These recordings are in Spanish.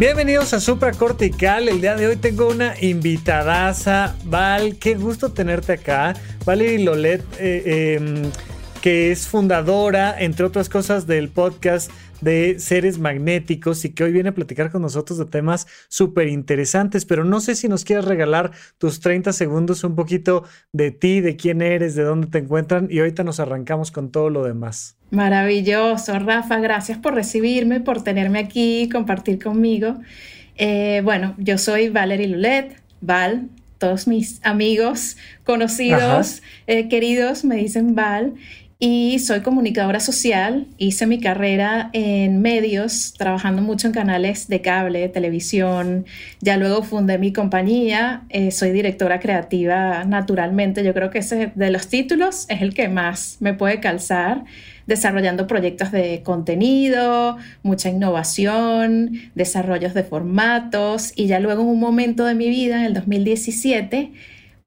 Bienvenidos a Supracortical. El día de hoy tengo una invitadaza. Val, qué gusto tenerte acá. Valerie Lolet, eh, em, que es fundadora, entre otras cosas, del podcast de seres magnéticos y que hoy viene a platicar con nosotros de temas súper interesantes, pero no sé si nos quieres regalar tus 30 segundos un poquito de ti, de quién eres, de dónde te encuentran y ahorita nos arrancamos con todo lo demás. Maravilloso, Rafa, gracias por recibirme, por tenerme aquí compartir conmigo. Eh, bueno, yo soy Valerie Lulet, Val, todos mis amigos, conocidos, eh, queridos me dicen Val y soy comunicadora social. Hice mi carrera en medios, trabajando mucho en canales de cable, televisión. Ya luego fundé mi compañía. Eh, soy directora creativa naturalmente. Yo creo que ese de los títulos es el que más me puede calzar desarrollando proyectos de contenido, mucha innovación, desarrollos de formatos y ya luego en un momento de mi vida, en el 2017,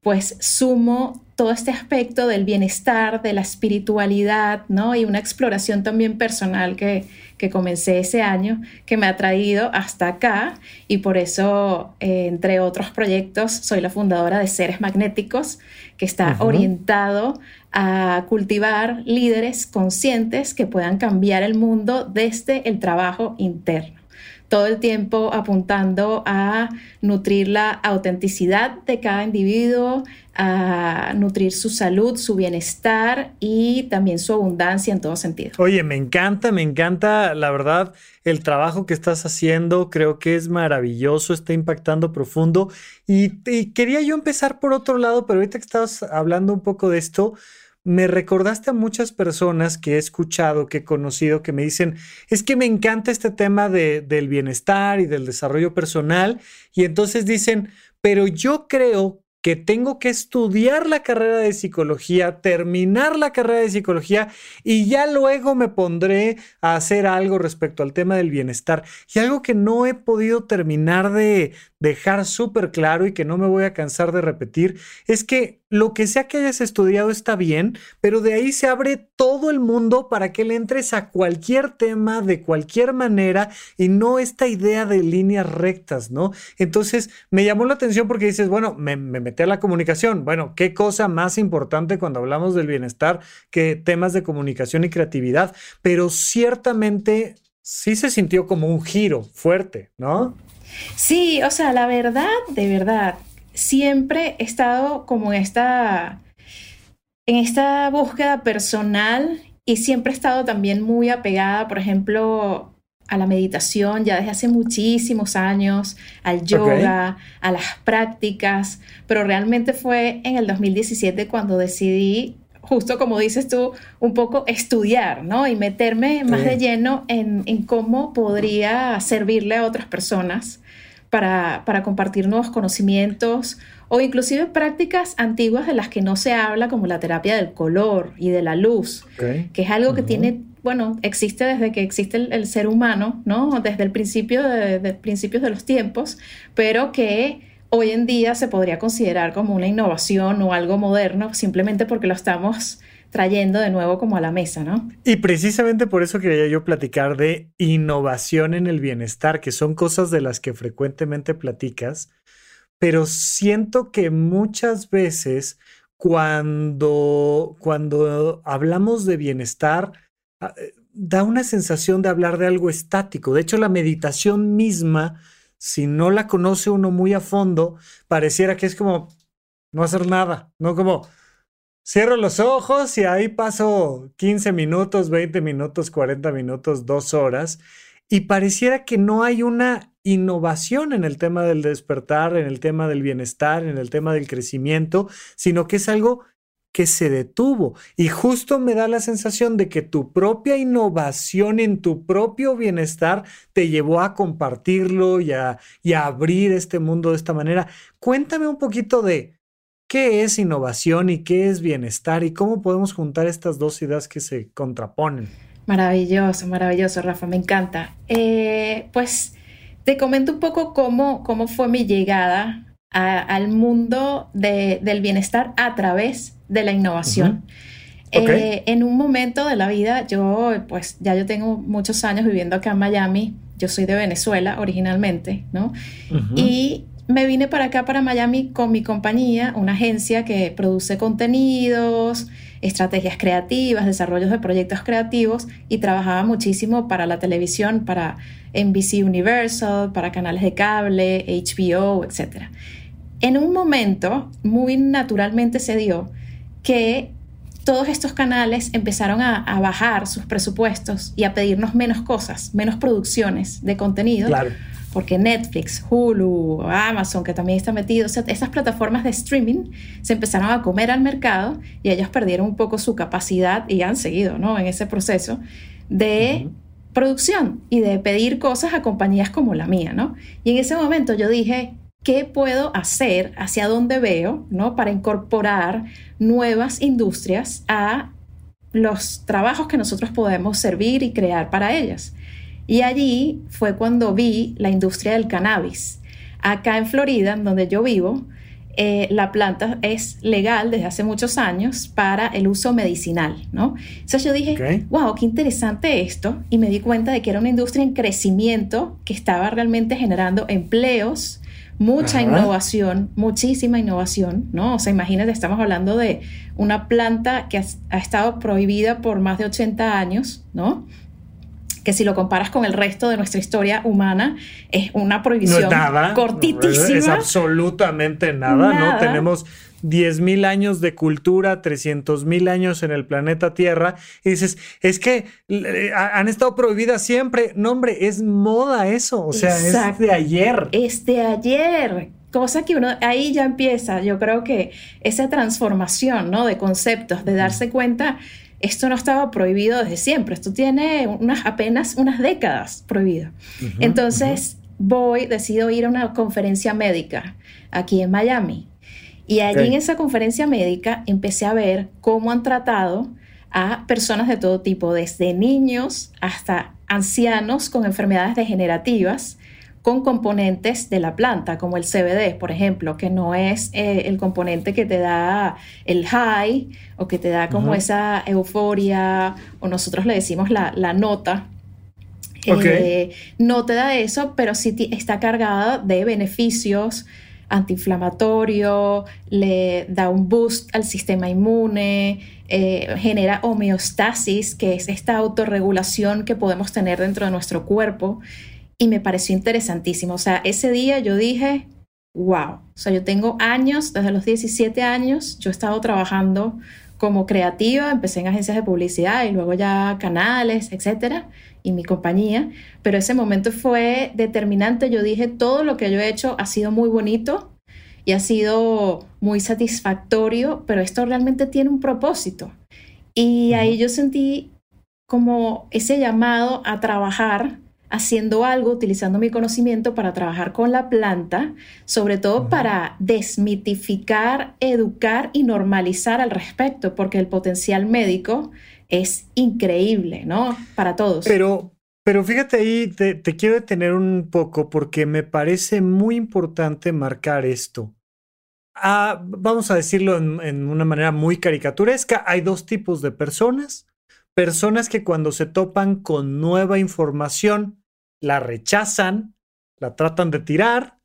pues sumo todo este aspecto del bienestar, de la espiritualidad, ¿no? Y una exploración también personal que, que comencé ese año, que me ha traído hasta acá. Y por eso, eh, entre otros proyectos, soy la fundadora de Seres Magnéticos, que está orientado a cultivar líderes conscientes que puedan cambiar el mundo desde el trabajo interno todo el tiempo apuntando a nutrir la autenticidad de cada individuo, a nutrir su salud, su bienestar y también su abundancia en todo sentido. Oye, me encanta, me encanta, la verdad, el trabajo que estás haciendo, creo que es maravilloso, está impactando profundo. Y, quería yo empezar por otro lado, pero ahorita que estabas hablando un poco de esto, me recordaste a muchas personas que he escuchado, que he conocido, que me dicen, es que me encanta este tema de, del bienestar y del desarrollo personal. Y entonces dicen, pero yo creo que tengo que estudiar la carrera de psicología, terminar la carrera de psicología y ya luego me pondré a hacer algo respecto al tema del bienestar. Y algo que no he podido terminar de dejar súper claro y que no me voy a cansar de repetir es que lo que sea que hayas estudiado está bien, pero de ahí se abre todo el mundo para que le entres a cualquier tema de cualquier manera y no esta idea de líneas rectas, ¿no? Entonces me llamó la atención porque dices, bueno, me, me metí a la comunicación. Bueno, ¿qué cosa más importante cuando hablamos del bienestar que temas de comunicación y creatividad? Pero ciertamente sí se sintió como un giro fuerte, ¿no? Sí, o sea, la verdad, de verdad, siempre he estado como en esta, en esta búsqueda personal y siempre he estado también muy apegada, por ejemplo, a la meditación ya desde hace muchísimos años, al yoga, a las prácticas, pero realmente fue en el 2017 cuando decidí, justo como dices tú, un poco estudiar, ¿no? Y meterme más de lleno en, en, cómo podría servirle a otras personas para, compartir nuevos conocimientos o inclusive prácticas antiguas de las que no se habla, como la terapia del color y de la luz, que es algo que tiene, bueno, existe desde que existe el, ser humano, ¿no? Desde el principio de, principios de los tiempos, pero que hoy en día se podría considerar como una innovación o algo moderno simplemente porque lo estamos trayendo de nuevo como a la mesa, ¿no? Y precisamente por eso quería yo platicar de innovación en el bienestar, que son cosas de las que frecuentemente platicas, pero siento que muchas veces cuando, cuando hablamos de bienestar, ah, eh, da una sensación de hablar de algo estático. De hecho, la meditación misma, si no la conoce uno muy a fondo, pareciera que es como no hacer nada, ¿no? Como Cierro los ojos y ahí paso 15 minutos, 20 minutos, 40 minutos, dos horas y pareciera que no hay una innovación en el tema del despertar, en el tema del bienestar, en el tema del crecimiento, sino que es algo que se detuvo. Y justo me da la sensación de que tu propia innovación en tu propio bienestar te llevó a compartirlo y a, y a abrir este mundo de esta manera. Cuéntame un poquito de qué es innovación y qué es bienestar y cómo podemos juntar estas dos ideas que se contraponen. Maravilloso, maravilloso, Rafa, me encanta. Eh, pues te comento un poco cómo, cómo fue mi llegada al mundo del bienestar a través de la innovación. Eh, en un momento de la vida, yo, pues ya yo tengo muchos años viviendo acá en Miami, yo soy de Venezuela originalmente, ¿no? Y me vine para acá, para Miami, con mi compañía, una agencia que produce contenidos, estrategias creativas, desarrollos de proyectos creativos y trabajaba muchísimo para la televisión, para NBC Universal, para canales de cable, HBO, etc. En un momento, muy naturalmente se dio que todos estos canales empezaron a, bajar sus presupuestos y a pedirnos menos cosas, menos producciones de contenido. Claro. Porque Netflix, Hulu, Amazon, que también está metido, o sea, esas plataformas de streaming se empezaron a comer al mercado y ellos perdieron un poco su capacidad y han seguido ¿no? en ese proceso de producción y de pedir cosas a compañías como la mía. ¿no? Y en ese momento yo dije, qué puedo hacer, hacia dónde veo, ¿no? Para incorporar nuevas industrias a los trabajos que nosotros podemos servir y crear para ellas. Y allí fue cuando vi la industria del cannabis. Acá en Florida, donde yo vivo, eh, la planta es legal desde hace muchos años para el uso medicinal, ¿no? Entonces yo dije, wow, qué interesante esto, y me di cuenta de que era una industria en crecimiento que estaba realmente generando empleos mucha innovación, muchísima innovación, ¿no? O sea, imagínate, estamos hablando de una planta que ha, estado prohibida por más de 80 años, ¿no? Que si lo comparas con el resto de nuestra historia humana, es una prohibición cortitísima. es absolutamente nada, nada, ¿no? Tenemos 10.000 años de cultura, 300.000 años en el planeta Tierra, y dices, es que han estado prohibidas siempre. No, hombre, es moda eso, o sea, es de ayer. Es de ayer. Cosa que uno, ahí ya empieza, yo creo que esa transformación, ¿no? De conceptos, de darse cuenta, esto no estaba prohibido desde siempre, esto tiene unas, apenas unas décadas prohibido. Entonces, voy, decido ir a una conferencia médica aquí en Miami. Y allí en esa conferencia médica empecé a ver cómo han tratado a personas de todo tipo, desde niños hasta ancianos con enfermedades degenerativas, con componentes de la planta, como el CBD, por ejemplo, que no es eh, el componente que te da el high o que te da como esa euforia, o nosotros le decimos la, nota. Eh, no te da eso, pero sí está cargada de beneficios antiinflamatorio, le da un boost al sistema inmune, eh, genera homeostasis, que es esta autorregulación que podemos tener dentro de nuestro cuerpo. Y me pareció interesantísimo. O sea, ese día yo dije, wow, o sea, yo tengo años, desde los 17 años, yo he estado trabajando como creativa, empecé en agencias de publicidad y luego ya canales, etcétera, y mi compañía, pero ese momento fue determinante. Yo dije, todo lo que yo he hecho ha sido muy bonito y ha sido muy satisfactorio, pero esto realmente tiene un propósito. Y ahí yo sentí como ese llamado a trabajar haciendo algo, utilizando mi conocimiento para trabajar con la planta, sobre todo para desmitificar, educar y normalizar al respecto, porque el potencial médico es increíble, ¿no? Para todos. Pero, pero fíjate ahí, te, quiero detener un poco porque me parece muy importante marcar esto. Ah, vamos a decirlo en una manera muy caricaturesca, hay dos tipos de personas. Personas que cuando se topan con nueva información la rechazan, la tratan de tirar,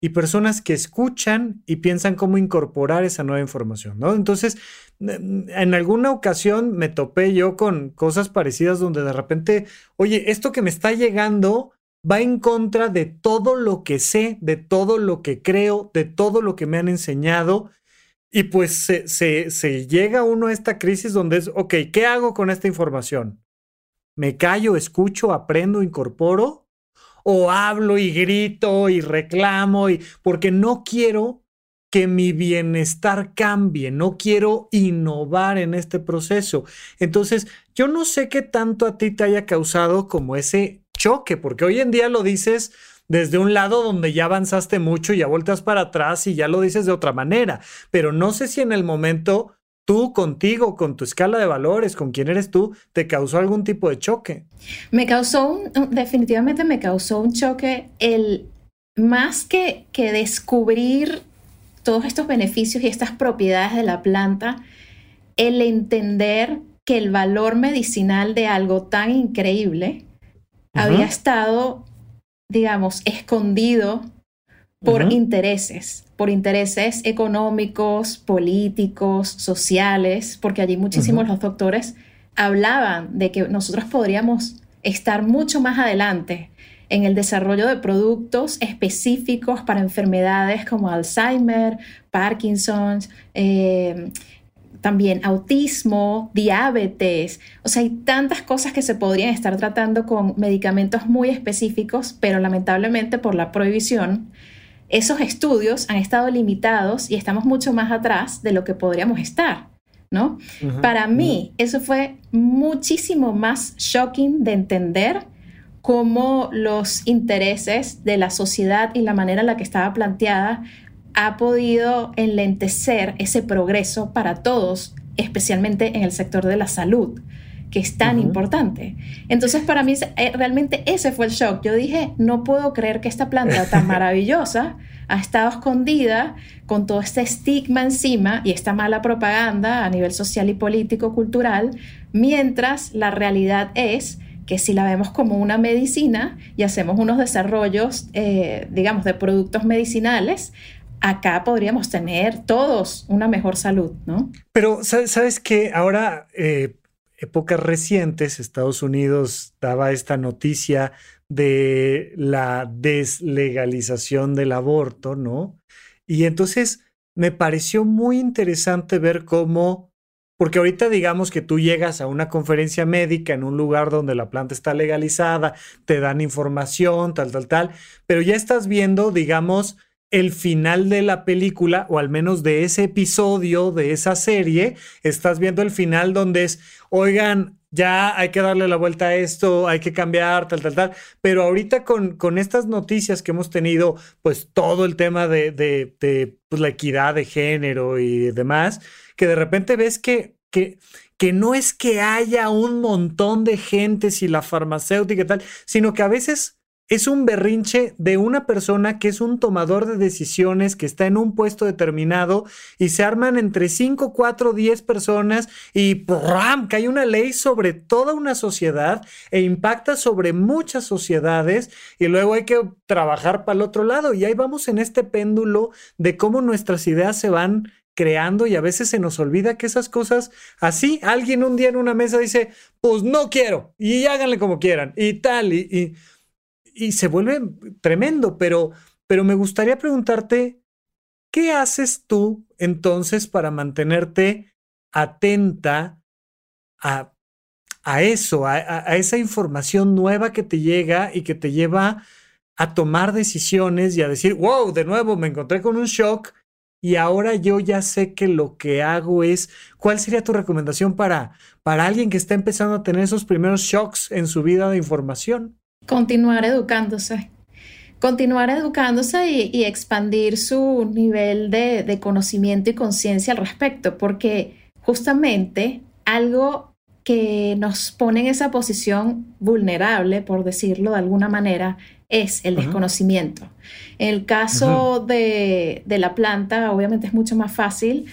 y personas que escuchan y piensan cómo incorporar esa nueva información, ¿no? Entonces, en alguna ocasión me topé yo con cosas parecidas donde de repente, oye, esto que me está llegando va en contra de todo lo que sé, de todo lo que creo, de todo lo que me han enseñado. Y pues se, se, llega uno a esta crisis donde es, ok, ¿qué hago con esta información? ¿Me callo, escucho, aprendo, incorporo? ¿O hablo y grito y reclamo? Y, porque no quiero que mi bienestar cambie, no quiero innovar en este proceso. Entonces, yo no sé qué tanto a ti te haya causado como ese choque, porque hoy en día lo dices desde un lado donde ya avanzaste mucho y ya vueltas para atrás y ya lo dices de otra manera, pero no sé si en el momento tú contigo, con tu escala de valores, con quién eres tú, te causó algún tipo de choque. Me causó un, definitivamente me causó un choque el más que, que descubrir todos estos beneficios y estas propiedades de la planta, el entender que el valor medicinal de algo tan increíble había estado digamos, escondido por intereses, por intereses económicos, políticos, sociales, porque allí muchísimos los doctores hablaban de que nosotros podríamos estar mucho más adelante en el desarrollo de productos específicos para enfermedades como Alzheimer, Parkinson, eh, también autismo, diabetes. O sea, hay tantas cosas que se podrían estar tratando con medicamentos muy específicos, pero lamentablemente por la prohibición, esos estudios han estado limitados y estamos mucho más atrás de lo que podríamos estar. ¿No? Para mí, eso fue muchísimo más shocking de entender cómo los intereses de la sociedad y la manera en la que estaba planteada ha podido enlentecer ese progreso para todos, especialmente en el sector de la salud, que es tan importante. Entonces, para mí, eh, realmente ese fue el shock. Yo dije, no puedo creer que esta planta tan maravillosa ha estado escondida con todo este estigma encima y esta mala propaganda a nivel social y político, cultural, mientras la realidad es que si la vemos como una medicina y hacemos unos desarrollos, eh, digamos, de productos medicinales, acá podríamos tener todos una mejor salud, ¿no? Pero, ¿sabes qué? Ahora, eh, épocas recientes, Estados Unidos daba esta noticia de la deslegalización del aborto, ¿no? Y entonces me pareció muy interesante ver cómo, porque ahorita digamos que tú llegas a una conferencia médica en un lugar donde la planta está legalizada, te dan información, tal, tal, tal, pero ya estás viendo, digamos, el final de la película, o al menos de ese episodio, de esa serie, estás viendo el final donde es, oigan, ya hay que darle la vuelta a esto, hay que cambiar, tal, tal, tal. Pero ahorita con, con estas noticias que hemos tenido, pues todo el tema de, de, pues, la equidad de género y demás, que de repente ves que, que, que no es que haya un montón de gente y la farmacéutica y tal, sino que a veces es un berrinche de una persona que es un tomador de decisiones, que está en un puesto determinado y se arman entre 5, 4, 10 personas y ¡pram! cae una ley sobre toda una sociedad e impacta sobre muchas sociedades y luego hay que trabajar para el otro lado y ahí vamos en este péndulo de cómo nuestras ideas se van creando y a veces se nos olvida que esas cosas así, alguien un día en una mesa dice, pues no quiero y háganle como quieran y tal y y se vuelve tremendo, pero, pero me gustaría preguntarte, ¿qué haces tú entonces para mantenerte atenta a, a eso, a, a, esa información nueva que te llega y que te lleva a tomar decisiones y a decir, wow, de nuevo me encontré con un shock y ahora yo ya sé que lo que hago es, ¿cuál sería tu recomendación para, para alguien que está empezando a tener esos primeros shocks en su vida de información? Continuar educándose, continuar educándose y, expandir su nivel de, conocimiento y conciencia al respecto, porque justamente algo que nos pone en esa posición vulnerable, por decirlo de alguna manera, es el desconocimiento. En el caso de, la planta, obviamente es mucho más fácil.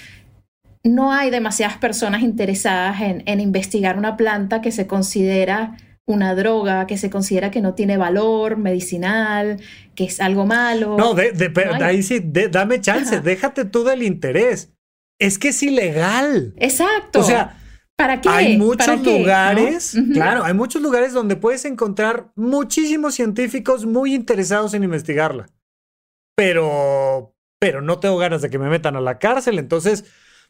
No hay demasiadas personas interesadas en investigar una planta que se considera una droga que se considera que no tiene valor medicinal, que es algo malo. No, de, ahí sí, dame chance, déjate tú del interés. Es que es ilegal. Exacto. O sea, ¿para qué? Hay muchos lugares, claro, hay muchos lugares donde puedes encontrar muchísimos científicos muy interesados en investigarla. Pero, pero no tengo ganas de que me metan a la cárcel, entonces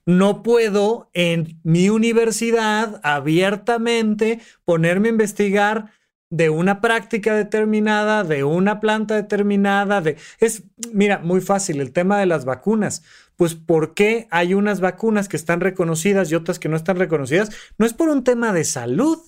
no puedo en mi universidad abiertamente ponerme a investigar de una práctica determinada, de una planta determinada, de... Es, mira, muy fácil, el tema de las vacunas. Pues, ¿por qué hay unas vacunas que están reconocidas y otras que no están reconocidas? No es por un tema de salud,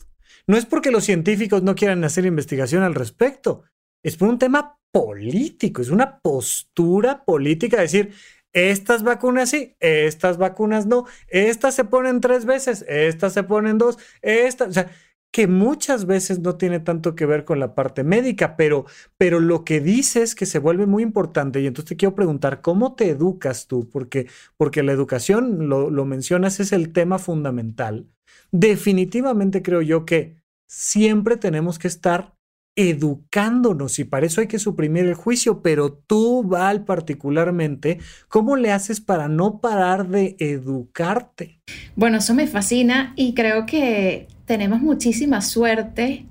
no es porque los científicos no quieran hacer investigación al respecto, es por un tema político, es una postura política, decir, estas vacunas sí, estas vacunas no, estas se ponen tres veces, estas se ponen dos, estas, o sea, que muchas veces no tiene tanto que ver con la parte médica, pero, pero lo que dices que se vuelve muy importante y entonces te quiero preguntar, ¿cómo te educas tú? Porque, porque la educación, lo, lo mencionas, es el tema fundamental. Definitivamente creo yo que siempre tenemos que estar educándonos y para eso hay que suprimir el juicio, pero tú, Val, particularmente, ¿cómo le haces para no parar de educarte? Bueno, eso me fascina y creo que tenemos muchísima suerte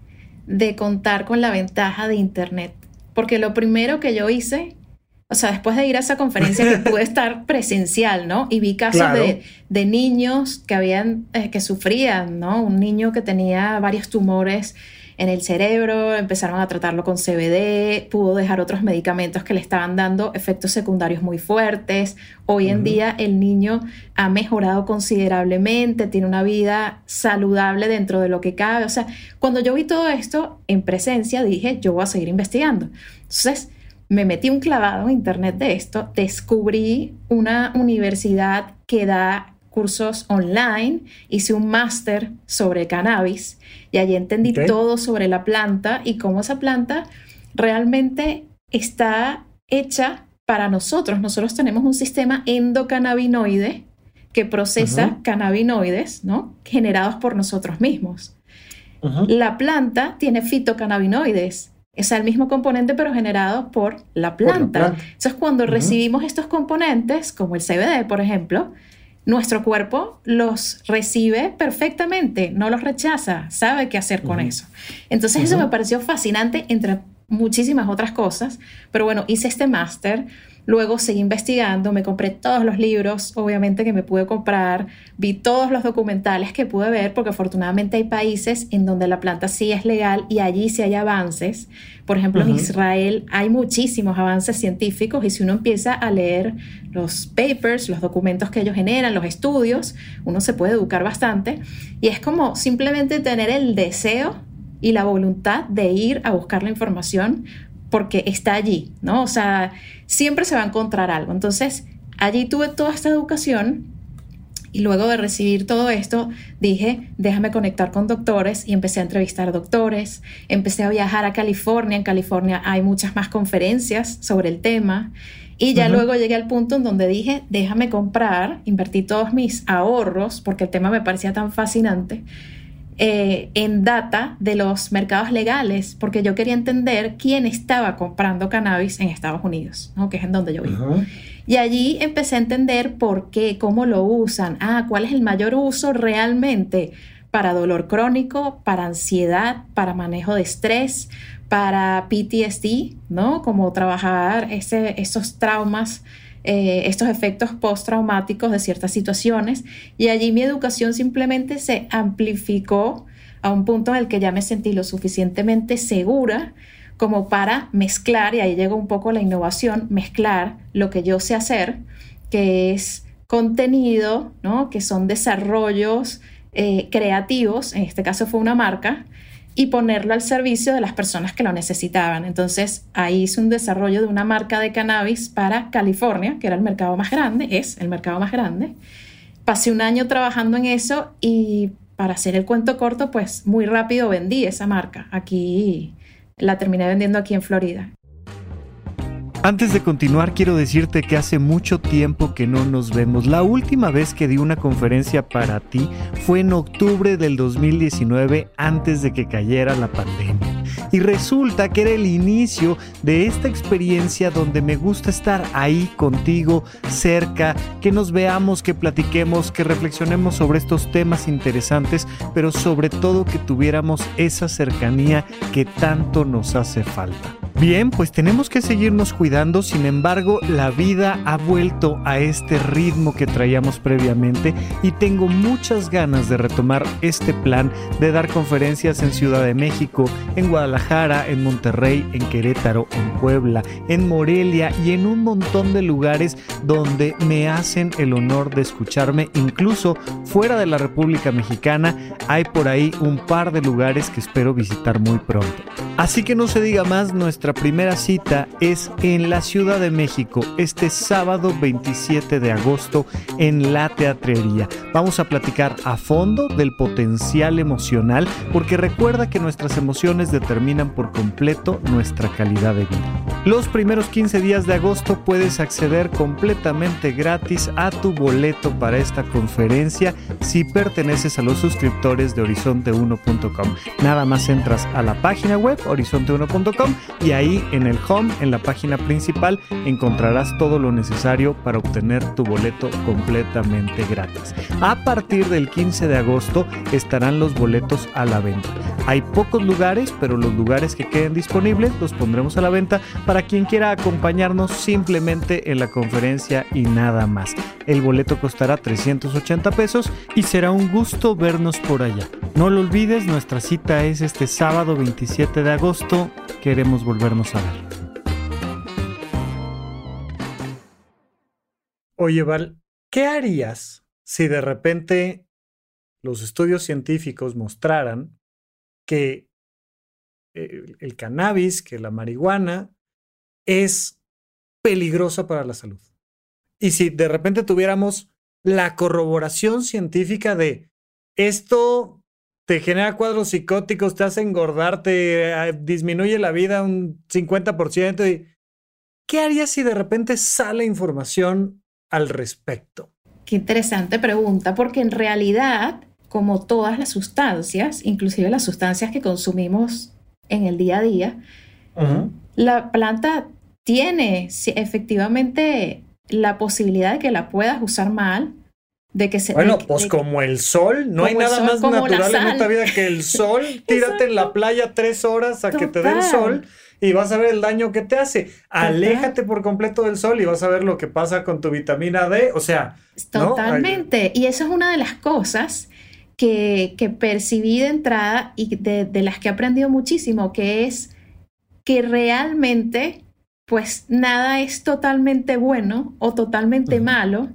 de contar con la ventaja de Internet, porque lo primero que yo hice, o sea, después de ir a esa conferencia que pude estar presencial, ¿no? Y vi casos de, niños que habían, eh, que sufrían, ¿no? Un niño que tenía varios tumores en el cerebro, empezaron a tratarlo con CBD, pudo dejar otros medicamentos que le estaban dando efectos secundarios muy fuertes. Hoy en día el niño ha mejorado considerablemente, tiene una vida saludable dentro de lo que cabe. O sea, cuando yo vi todo esto en presencia, dije, yo voy a seguir investigando. Entonces, me metí un clavado en internet de esto, descubrí una universidad que da cursos online, hice un máster sobre cannabis y allí entendí todo sobre la planta y cómo esa planta realmente está hecha para nosotros. Nosotros tenemos un sistema endocannabinoide que procesa cannabinoides, ¿no? Generados por nosotros mismos. La planta tiene fitocannabinoides, es el mismo componente pero generado por la planta. Entonces, cuando recibimos estos componentes, como el CBD, por ejemplo, nuestro cuerpo los recibe perfectamente, no los rechaza, sabe qué hacer con eso. Entonces eso me pareció fascinante entre muchísimas otras cosas, pero bueno, hice este máster Luego seguí investigando, me compré todos los libros, obviamente que me pude comprar, vi todos los documentales que pude ver, porque afortunadamente hay países en donde la planta sí es legal y allí sí hay avances. Por ejemplo, en Israel hay muchísimos avances científicos y si uno empieza a leer los papers, los documentos que ellos generan, los estudios, uno se puede educar bastante. Y es como simplemente tener el deseo y la voluntad de ir a buscar la información porque está allí, ¿no? O sea, siempre se va a encontrar algo. Entonces, allí tuve toda esta educación y luego de recibir todo esto, dije, déjame conectar con doctores y empecé a entrevistar doctores, empecé a viajar a California, en California hay muchas más conferencias sobre el tema y ya luego llegué al punto en donde dije, déjame comprar, invertí todos mis ahorros porque el tema me parecía tan fascinante eh, en data de los mercados legales, porque yo quería entender quién estaba comprando cannabis en Estados Unidos, que es en donde yo vivo. Y allí empecé a entender por qué, cómo lo usan, ah, cuál es el mayor uso realmente para dolor crónico, para ansiedad, para manejo de estrés, para PTSD, ¿no? Como trabajar ese, esos traumas eh, estos efectos postraumáticos de ciertas situaciones y allí mi educación simplemente se amplificó a un punto en el que ya me sentí lo suficientemente segura como para mezclar, y ahí llegó un poco la innovación, mezclar lo que yo sé hacer, que es contenido, ¿no? que son desarrollos eh, creativos, en este caso fue una marca, y ponerlo al servicio de las personas que lo necesitaban. Entonces ahí hice un desarrollo de una marca de cannabis para California, que era el mercado más grande, es el mercado más grande. Pasé un año trabajando en eso y para hacer el cuento corto, pues muy rápido vendí esa marca. Aquí la terminé vendiendo aquí en Florida. Antes de continuar, quiero decirte que hace mucho tiempo que no nos vemos. La última vez que di una conferencia para ti fue en octubre del 2019, antes de que cayera la pandemia. Y resulta que era el inicio de esta experiencia donde me gusta estar ahí contigo, cerca, que nos veamos, que platiquemos, que reflexionemos sobre estos temas interesantes, pero sobre todo que tuviéramos esa cercanía que tanto nos hace falta. Bien, pues tenemos que seguirnos cuidando, sin embargo, la vida ha vuelto a este ritmo que traíamos previamente y tengo muchas ganas de retomar este plan de dar conferencias en Ciudad de México, en Guadalajara, en Monterrey, en Querétaro, en Puebla, en Morelia y en un montón de lugares donde me hacen el honor de escucharme, incluso fuera de la República Mexicana, hay por ahí un par de lugares que espero visitar muy pronto. Así que no se diga más, nuestra primera cita es en la Ciudad de México, este sábado 27 de agosto en la teatrería. Vamos a platicar a fondo del potencial emocional, porque recuerda que nuestras emociones determinan por completo nuestra calidad de vida. Los primeros 15 días de agosto puedes acceder completamente gratis a tu boleto para esta conferencia si perteneces a los suscriptores de horizonte1.com. Nada más entras a la página web horizonte1.com y ahí en el home, en la página principal, encontrarás todo lo necesario para obtener tu boleto completamente gratis. A partir del 15 de agosto estarán los boletos a la venta. Hay pocos lugares, pero los lugares que queden disponibles los pondremos a la venta para quien quiera acompañarnos simplemente en la conferencia y nada más. El boleto costará 380 pesos y será un gusto vernos por allá. No lo olvides, nuestra cita es este sábado 27 de agosto. Queremos volvernos a ver. Oye, Val, ¿qué harías si de repente los estudios científicos mostraran que el, cannabis, que la marihuana es peligrosa para la salud? Y si de repente tuviéramos la corroboración científica de esto te genera cuadros psicóticos, te hace engordar, te eh, disminuye la vida un 50%. Y, ¿Qué harías si de repente sale información al respecto? Qué interesante pregunta, porque en realidad, como todas las sustancias, inclusive las sustancias que consumimos en el día a día, la planta tiene efectivamente la posibilidad de que la puedas usar mal, de que se... Bueno, pues como el sol, no hay nada más natural en esta vida que el sol. Tírate en la playa tres horas a que te dé el sol y vas a ver el daño que te hace. Aléjate por completo del sol y vas a ver lo que pasa con tu vitamina D. O sea... Totalmente. Y eso es una de las cosas que, que percibí de entrada y de, de las que he aprendido muchísimo, que es que realmente pues nada es totalmente bueno o totalmente malo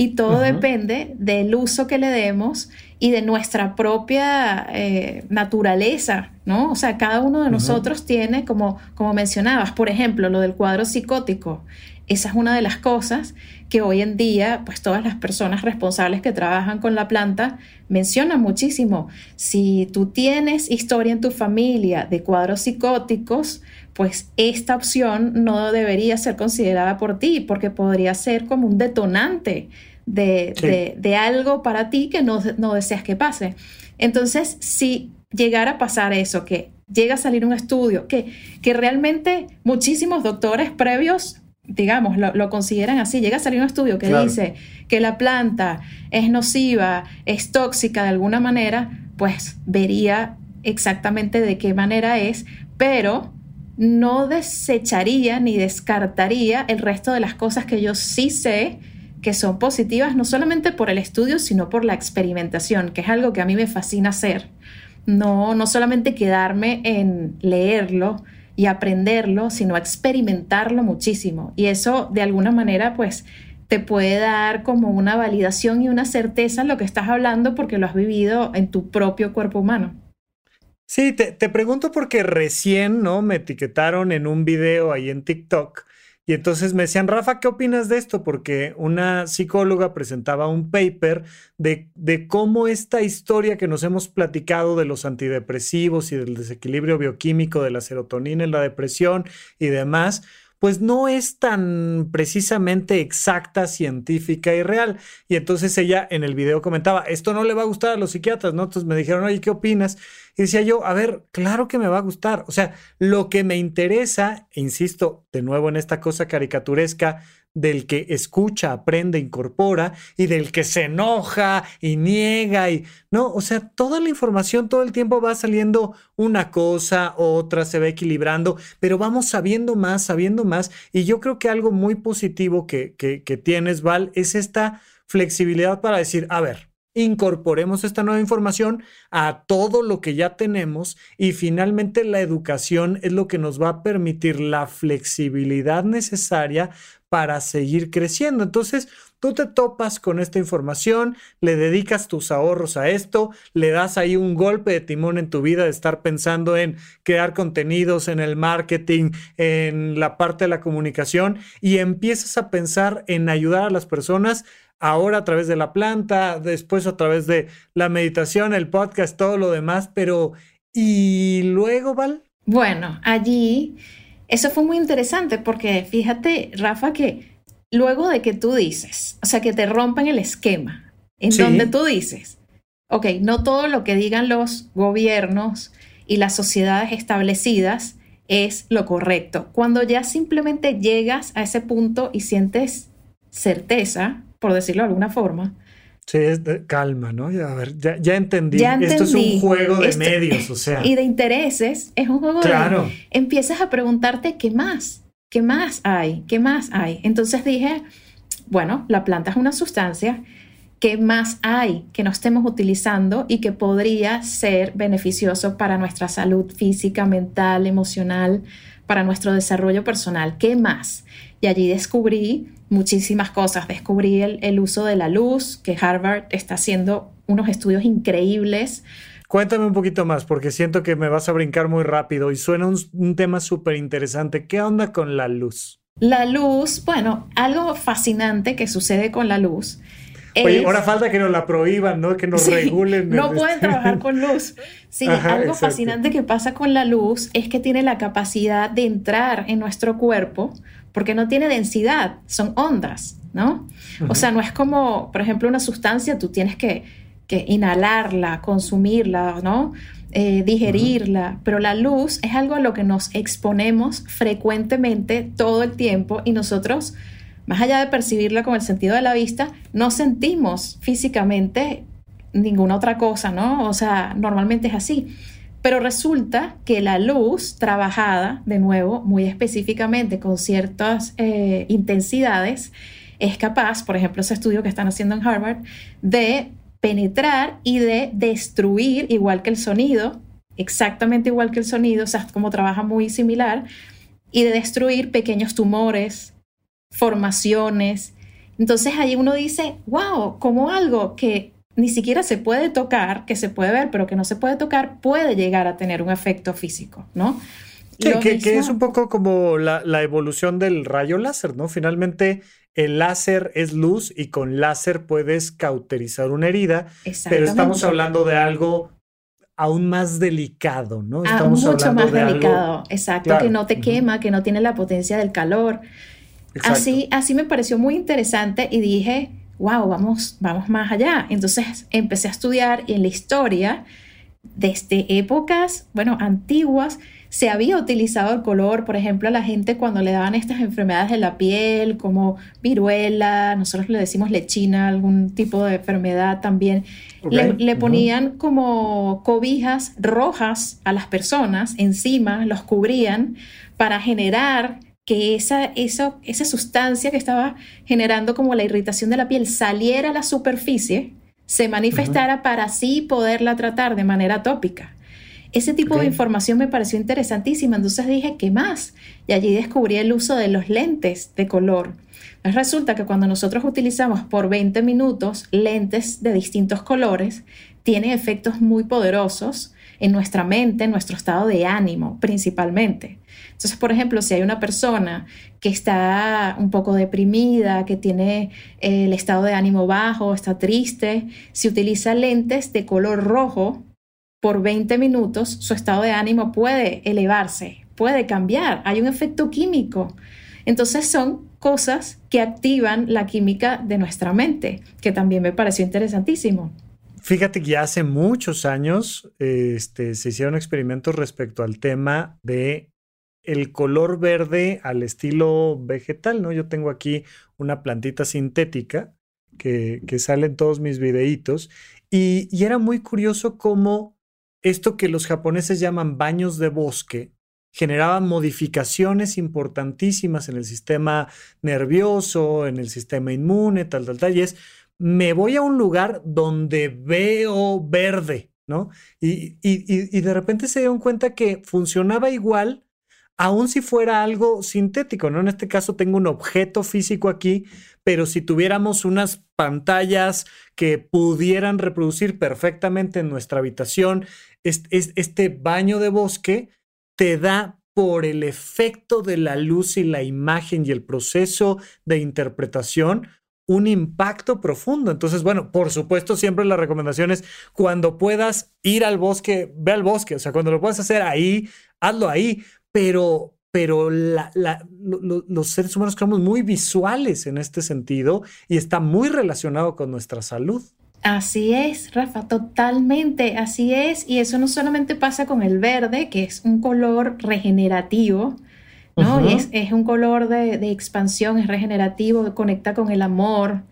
y todo depende del uso que le demos y de nuestra propia eh, naturaleza, ¿no? O sea, cada uno de nosotros tiene, como, como mencionabas, por ejemplo, lo del cuadro psicótico. Esa es una de las cosas que hoy en día, pues todas las personas responsables que trabajan con la planta mencionan muchísimo. Si tú tienes historia en tu familia de cuadros psicóticos, pues esta opción no debería ser considerada por ti porque podría ser como un detonante de, algo para ti que no, deseas que pase. Entonces, si llegara a pasar eso, que llega a salir un estudio, que, que realmente muchísimos doctores previos digamos, lo, consideran así. Llega a salir un estudio que dice que la planta es nociva, es tóxica de alguna manera, pues vería exactamente de qué manera es, pero no desecharía ni descartaría el resto de las cosas que yo sí sé que son positivas, no solamente por el estudio, sino por la experimentación, que es algo que a mí me fascina hacer. No, no solamente quedarme en leerlo y aprenderlo, sino experimentarlo muchísimo. Y eso, de alguna manera, pues te puede dar como una validación y una certeza en lo que estás hablando porque lo has vivido en tu propio cuerpo humano. Sí, te, pregunto porque recién, ¿no? Me etiquetaron en un video ahí en TikTok y entonces me decían, Rafa, ¿qué opinas de esto? Porque una psicóloga presentaba un paper de, de cómo esta historia que nos hemos platicado de los antidepresivos y del desequilibrio bioquímico de la serotonina en la depresión y demás, pues no es tan precisamente exacta, científica y real. Y entonces ella en el video comentaba, esto no le va a gustar a los psiquiatras, ¿no? Entonces me dijeron, oye, ¿qué opinas? Y decía yo, a ver, claro que me va a gustar. O sea, lo que me interesa, e insisto de nuevo en esta cosa caricaturesca del que escucha, aprende, incorpora y del que se enoja y niega y no, o sea, toda la información todo el tiempo va saliendo una cosa, otra, se va equilibrando, pero vamos sabiendo más, sabiendo más y yo creo que algo muy positivo que, que, tienes, Val, es esta flexibilidad para decir, a ver, incorporemos esta nueva información a todo lo que ya tenemos y finalmente la educación es lo que nos va a permitir la flexibilidad necesaria para seguir creciendo. Entonces, tú te topas con esta información, le dedicas tus ahorros a esto, le das ahí un golpe de timón en tu vida de estar pensando en crear contenidos, en el marketing, en la parte de la comunicación y empiezas a pensar en ayudar a las personas ahora a través de la planta, después a través de la meditación, el podcast, todo lo demás, pero ¿y luego, Val? Bueno, allí eso fue muy interesante porque fíjate, Rafa, que luego de que tú dices, o sea, que te rompan el esquema, en donde tú dices, ok, no todo lo que digan los gobiernos y las sociedades establecidas es lo correcto. Cuando ya simplemente llegas a ese punto y sientes certeza, por decirlo de alguna forma. Sí, es de calma, ¿no? Ya, a ver, ya, entendí. Esto es un juego de medios, o sea. Y de intereses, es un juego claro. de... Empiezas a preguntarte qué más, qué más hay, qué más hay. Entonces dije, bueno, la planta es una sustancia, ¿qué más hay que no estemos utilizando y que podría ser beneficioso para nuestra salud física, mental, emocional, para nuestro desarrollo personal? ¿Qué más? Y allí descubrí muchísimas cosas. Descubrí el, uso de la luz, que Harvard está haciendo unos estudios increíbles. Cuéntame un poquito más, porque siento que me vas a brincar muy rápido y suena un, tema súper interesante. ¿Qué onda con la luz? La luz, bueno, algo fascinante que sucede con la luz. Oye, ahora falta que nos la prohíban, ¿no? Que nos regulen. No pueden trabajar con luz. Sí, algo fascinante que pasa con la luz es que tiene la capacidad de entrar en nuestro cuerpo porque no tiene densidad, son ondas, ¿no? O sea, no es como, por ejemplo, una sustancia, tú tienes que, inhalarla, consumirla, ¿no? Eh, digerirla, pero la luz es algo a lo que nos exponemos frecuentemente todo el tiempo y nosotros, más allá de percibirla con el sentido de la vista, no sentimos físicamente ninguna otra cosa, ¿no? O sea, normalmente es así. Pero resulta que la luz trabajada, de nuevo, muy específicamente con ciertas eh, intensidades, es capaz, por ejemplo, ese estudio que están haciendo en Harvard, de penetrar y de destruir, igual que el sonido, exactamente igual que el sonido, o sea, como trabaja muy similar, y de destruir pequeños tumores, formaciones. Entonces ahí uno dice, wow, como algo que ni siquiera se puede tocar, que se puede ver, pero que no se puede tocar, puede llegar a tener un efecto físico, ¿no? Que, es un poco como la, evolución del rayo láser, ¿no? Finalmente, el láser es luz y con láser puedes cauterizar una herida, pero estamos hablando de algo aún más delicado, ¿no? Ah, estamos mucho más delicado, exacto, que no te quema, que no tiene la potencia del calor. Así, así me pareció muy interesante y dije, wow, vamos, vamos más allá. Entonces empecé a estudiar y en la historia, desde épocas, bueno, antiguas, se había utilizado el color, por ejemplo, a la gente cuando le daban estas enfermedades de la piel, como viruela, nosotros le decimos lechina, algún tipo de enfermedad también, le, ponían como cobijas rojas a las personas encima, los cubrían para generar que esa, esa sustancia que estaba generando como la irritación de la piel saliera a la superficie, se manifestara para así poderla tratar de manera tópica. Ese tipo de información me pareció interesantísima, entonces dije, ¿qué más? Y allí descubrí el uso de los lentes de color. resulta que cuando nosotros utilizamos por 20 minutos lentes de distintos colores, tiene efectos muy poderosos en nuestra mente, en nuestro estado de ánimo principalmente. Entonces, por ejemplo, si hay una persona que está un poco deprimida, que tiene eh, el estado de ánimo bajo, está triste, si utiliza lentes de color rojo por 20 minutos, su estado de ánimo puede elevarse, puede cambiar, hay un efecto químico. Entonces son cosas que activan la química de nuestra mente, que también me pareció interesantísimo. Fíjate que ya hace muchos años este, se hicieron experimentos respecto al tema de el color verde al estilo vegetal, ¿no? Yo tengo aquí una plantita sintética que, sale en todos mis videitos y, y era muy curioso cómo esto que los japoneses llaman baños de bosque generaba modificaciones importantísimas en el sistema nervioso, en el sistema inmune, tal, tal, tal. Y es, me voy a un lugar donde veo verde, ¿no? Y, y, y de repente se dieron cuenta que funcionaba igual, aun si fuera algo sintético, ¿no? En este caso tengo un objeto físico aquí, pero si tuviéramos unas pantallas que pudieran reproducir perfectamente en nuestra habitación este baño de bosque, te da por el efecto de la luz y la imagen y el proceso de interpretación un impacto profundo. Entonces, bueno, por supuesto, siempre la recomendación es cuando puedas ir al bosque, ve al bosque, o sea, cuando lo puedas hacer ahí, hazlo ahí, pero, pero los seres humanos somos muy visuales en este sentido y está muy relacionado con nuestra salud. Así es, Rafa, totalmente, así es. Y eso no solamente pasa con el verde, que es un color regenerativo, ¿no? es, un color de, expansión, es regenerativo, conecta con el amor,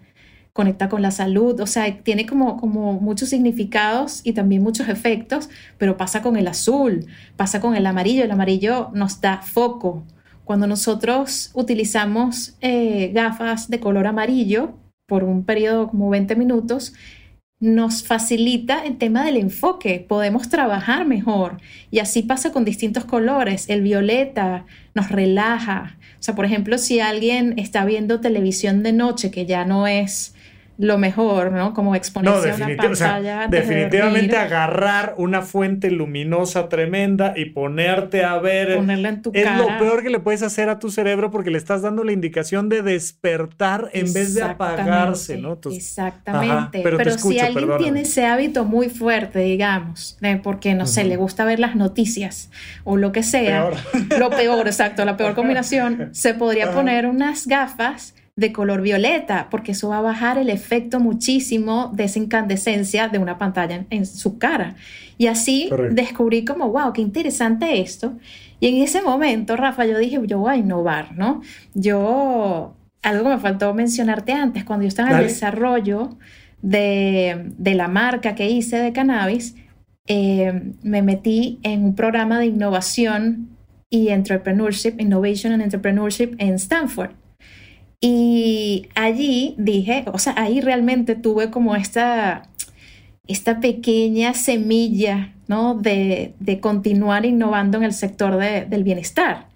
conecta con la salud, o sea, tiene como, como muchos significados y también muchos efectos, pero pasa con el azul, pasa con el amarillo, el amarillo nos da foco. Cuando nosotros utilizamos eh, gafas de color amarillo, por un periodo como 20 minutos, nos facilita el tema del enfoque, podemos trabajar mejor y así pasa con distintos colores. El violeta nos relaja. O sea, por ejemplo, si alguien está viendo televisión de noche, que ya no es lo mejor, ¿no? Como exponerse a una pantalla. definitivamente agarrar una fuente luminosa tremenda y ponerte a ver. Ponerla en tu es lo peor que le puedes hacer a tu cerebro porque le estás dando la indicación de despertar en vez de apagarse, ¿no? Exactamente. pero, si alguien tiene ese hábito muy fuerte, digamos, porque no sé, le gusta ver las noticias o lo que sea, lo peor, exacto, la peor combinación, se podría poner unas gafas de color violeta, porque eso va a bajar el efecto muchísimo de esa incandescencia de una pantalla en, su cara. Y así descubrí como, wow, qué interesante esto. Y en ese momento, Rafa, yo dije, yo voy a innovar, ¿no? Yo, algo que me faltó mencionarte antes, cuando yo estaba en el desarrollo de, la marca que hice de cannabis, eh, me metí en un programa de innovación y entrepreneurship, innovation and entrepreneurship en Stanford. Y allí dije, o sea, ahí realmente tuve como esta, esta pequeña semilla, ¿no? De, de continuar innovando en el sector del bienestar.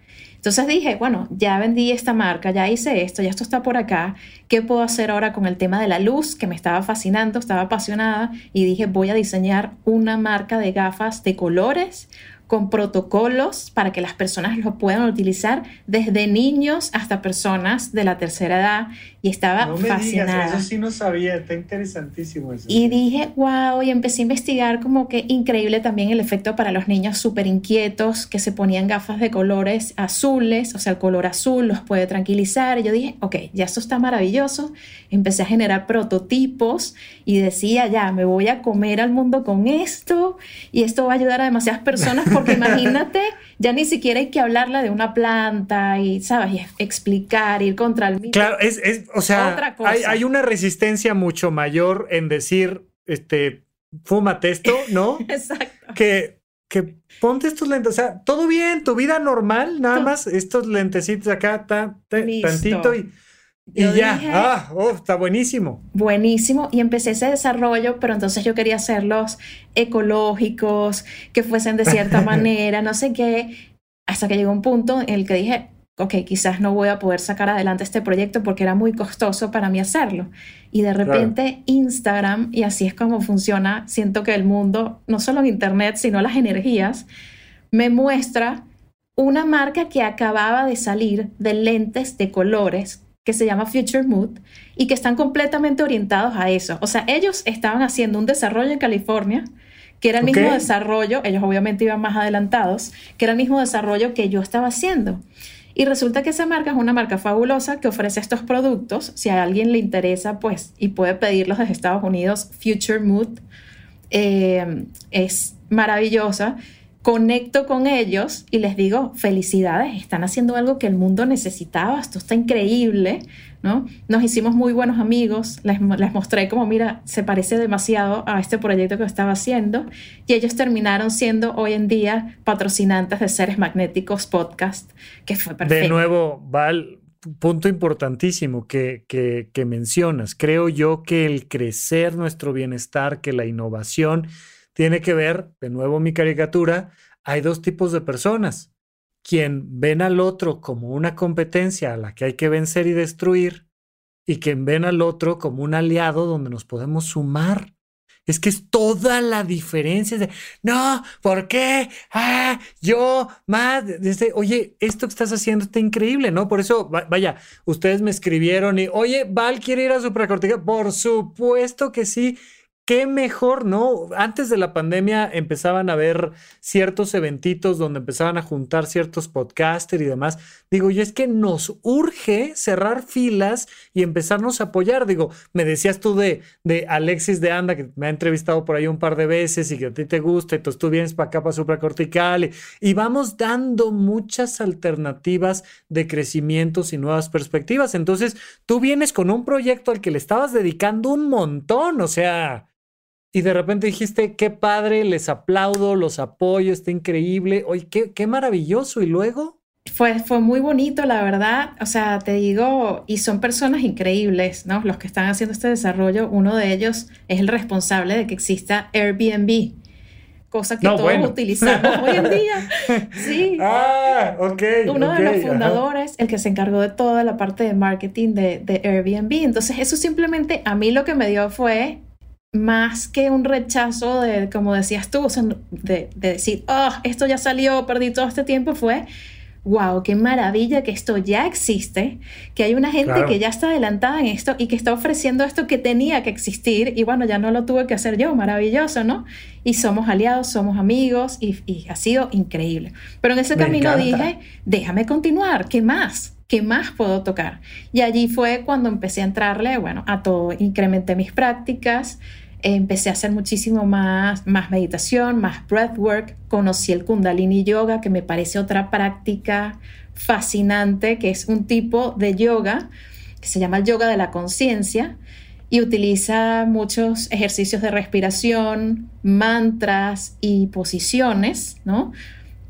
Entonces dije, bueno, ya vendí esta marca, ya hice esto, ya esto está por acá, ¿qué puedo hacer ahora con el tema de la luz que me estaba fascinando, estaba apasionada? Y dije, voy a diseñar una marca de gafas de colores con protocolos para que las personas lo puedan utilizar desde niños hasta personas de la tercera edad y estaba no me fascinada. eso sí no sabía, está interesantísimo eso. Y dije, wow, y empecé a investigar como que increíble también el efecto para los niños súper inquietos que se ponían gafas de colores azules, o sea, el color azul los puede tranquilizar. Y yo dije, ok, ya esto está maravilloso. Empecé a generar prototipos y decía, ya, me voy a comer al mundo con esto y esto va a ayudar a demasiadas personas porque imagínate, ya ni siquiera hay que hablarle de una planta y, ¿sabes? Y explicar, ir contra el mismo. Claro, es, es o sea, hay, hay, una resistencia mucho mayor en decir, este, fúmate esto, ¿no? Exacto. Que, que ponte estos lentes, o sea, todo bien, tu vida normal, nada más estos lentecitos acá, tantito y y ya, ah, oh, está buenísimo. Buenísimo. Y empecé ese desarrollo, pero entonces yo quería hacerlos ecológicos, que fuesen de cierta manera, no sé qué, hasta que llegó un punto en el que dije, ok, quizás no voy a poder sacar adelante este proyecto porque era muy costoso para mí hacerlo. Y de repente Instagram, y así es como funciona, siento que el mundo, no solo en Internet, sino las energías, me muestra una marca que acababa de salir de lentes de colores que se llama Future Mood y que están completamente orientados a eso. O sea, ellos estaban haciendo un desarrollo en California que era el mismo desarrollo, ellos obviamente iban más adelantados, que era el mismo desarrollo que yo estaba haciendo. Y resulta que esa marca es una marca fabulosa que ofrece estos productos. Si a alguien le interesa, pues, y puede pedirlos desde Estados Unidos, Future Mood eh, es maravillosa conecto con ellos y les digo, felicidades, están haciendo algo que el mundo necesitaba, esto está increíble, ¿no? Nos hicimos muy buenos amigos, les, les, mostré como, mira, se parece demasiado a este proyecto que estaba haciendo y ellos terminaron siendo hoy en día patrocinantes de Seres Magnéticos Podcast, que fue perfecto. De nuevo, Val, punto importantísimo que, que, que mencionas. Creo yo que el crecer nuestro bienestar, que la innovación tiene que ver, de nuevo mi caricatura, hay dos tipos de personas. Quien ven al otro como una competencia a la que hay que vencer y destruir, y quien ven al otro como un aliado donde nos podemos sumar. Es que es toda la diferencia de, no, ¿por qué? Ah, yo más, oye, esto que estás haciendo está increíble, ¿no? Por eso, vaya, ustedes me escribieron y, oye, Val quiere ir a Supracortical. Por supuesto que sí qué mejor, ¿no? Antes de la pandemia empezaban a haber ciertos eventitos donde empezaban a juntar ciertos podcasters y demás. Digo, y es que nos urge cerrar filas y empezarnos a apoyar. Digo, me decías tú de, de Alexis de Anda, que me ha entrevistado por ahí un par de veces y que a ti te gusta, entonces tú vienes para acá, para supracortical, y, y vamos dando muchas alternativas de crecimientos y nuevas perspectivas. Entonces, tú vienes con un proyecto al que le estabas dedicando un montón, o sea y de repente dijiste, qué padre, les aplaudo, los apoyo, está increíble. Oye, qué, qué maravilloso. ¿Y luego? Fue, fue muy bonito, la verdad. O sea, te digo, y son personas increíbles, ¿no? Los que están haciendo este desarrollo, uno de ellos es el responsable de que exista Airbnb, cosa que todos utilizamos hoy en día. Sí. Ah, ok. Uno de los fundadores, el que se encargó de toda la parte de marketing de, de Airbnb. Entonces, eso simplemente a mí lo que me dio fue más que un rechazo de, como decías tú, de, decir, oh, esto ya salió, perdí todo este tiempo, fue, wow, qué maravilla que esto ya existe, que hay una gente que ya está adelantada en esto y que está ofreciendo esto que tenía que existir y bueno, ya no lo tuve que hacer yo, maravilloso, ¿no? Y somos aliados, somos amigos y, ha sido increíble. Pero en ese camino dije, déjame continuar, ¿qué más? ¿Qué más puedo tocar? Y allí fue cuando empecé a entrarle, bueno, a todo, incrementé mis prácticas, empecé a hacer muchísimo más, más meditación, más breathwork, conocí el kundalini yoga, que me parece otra práctica fascinante, que es un tipo de yoga que se llama el yoga de la conciencia y utiliza muchos ejercicios de respiración, mantras y posiciones, ¿no?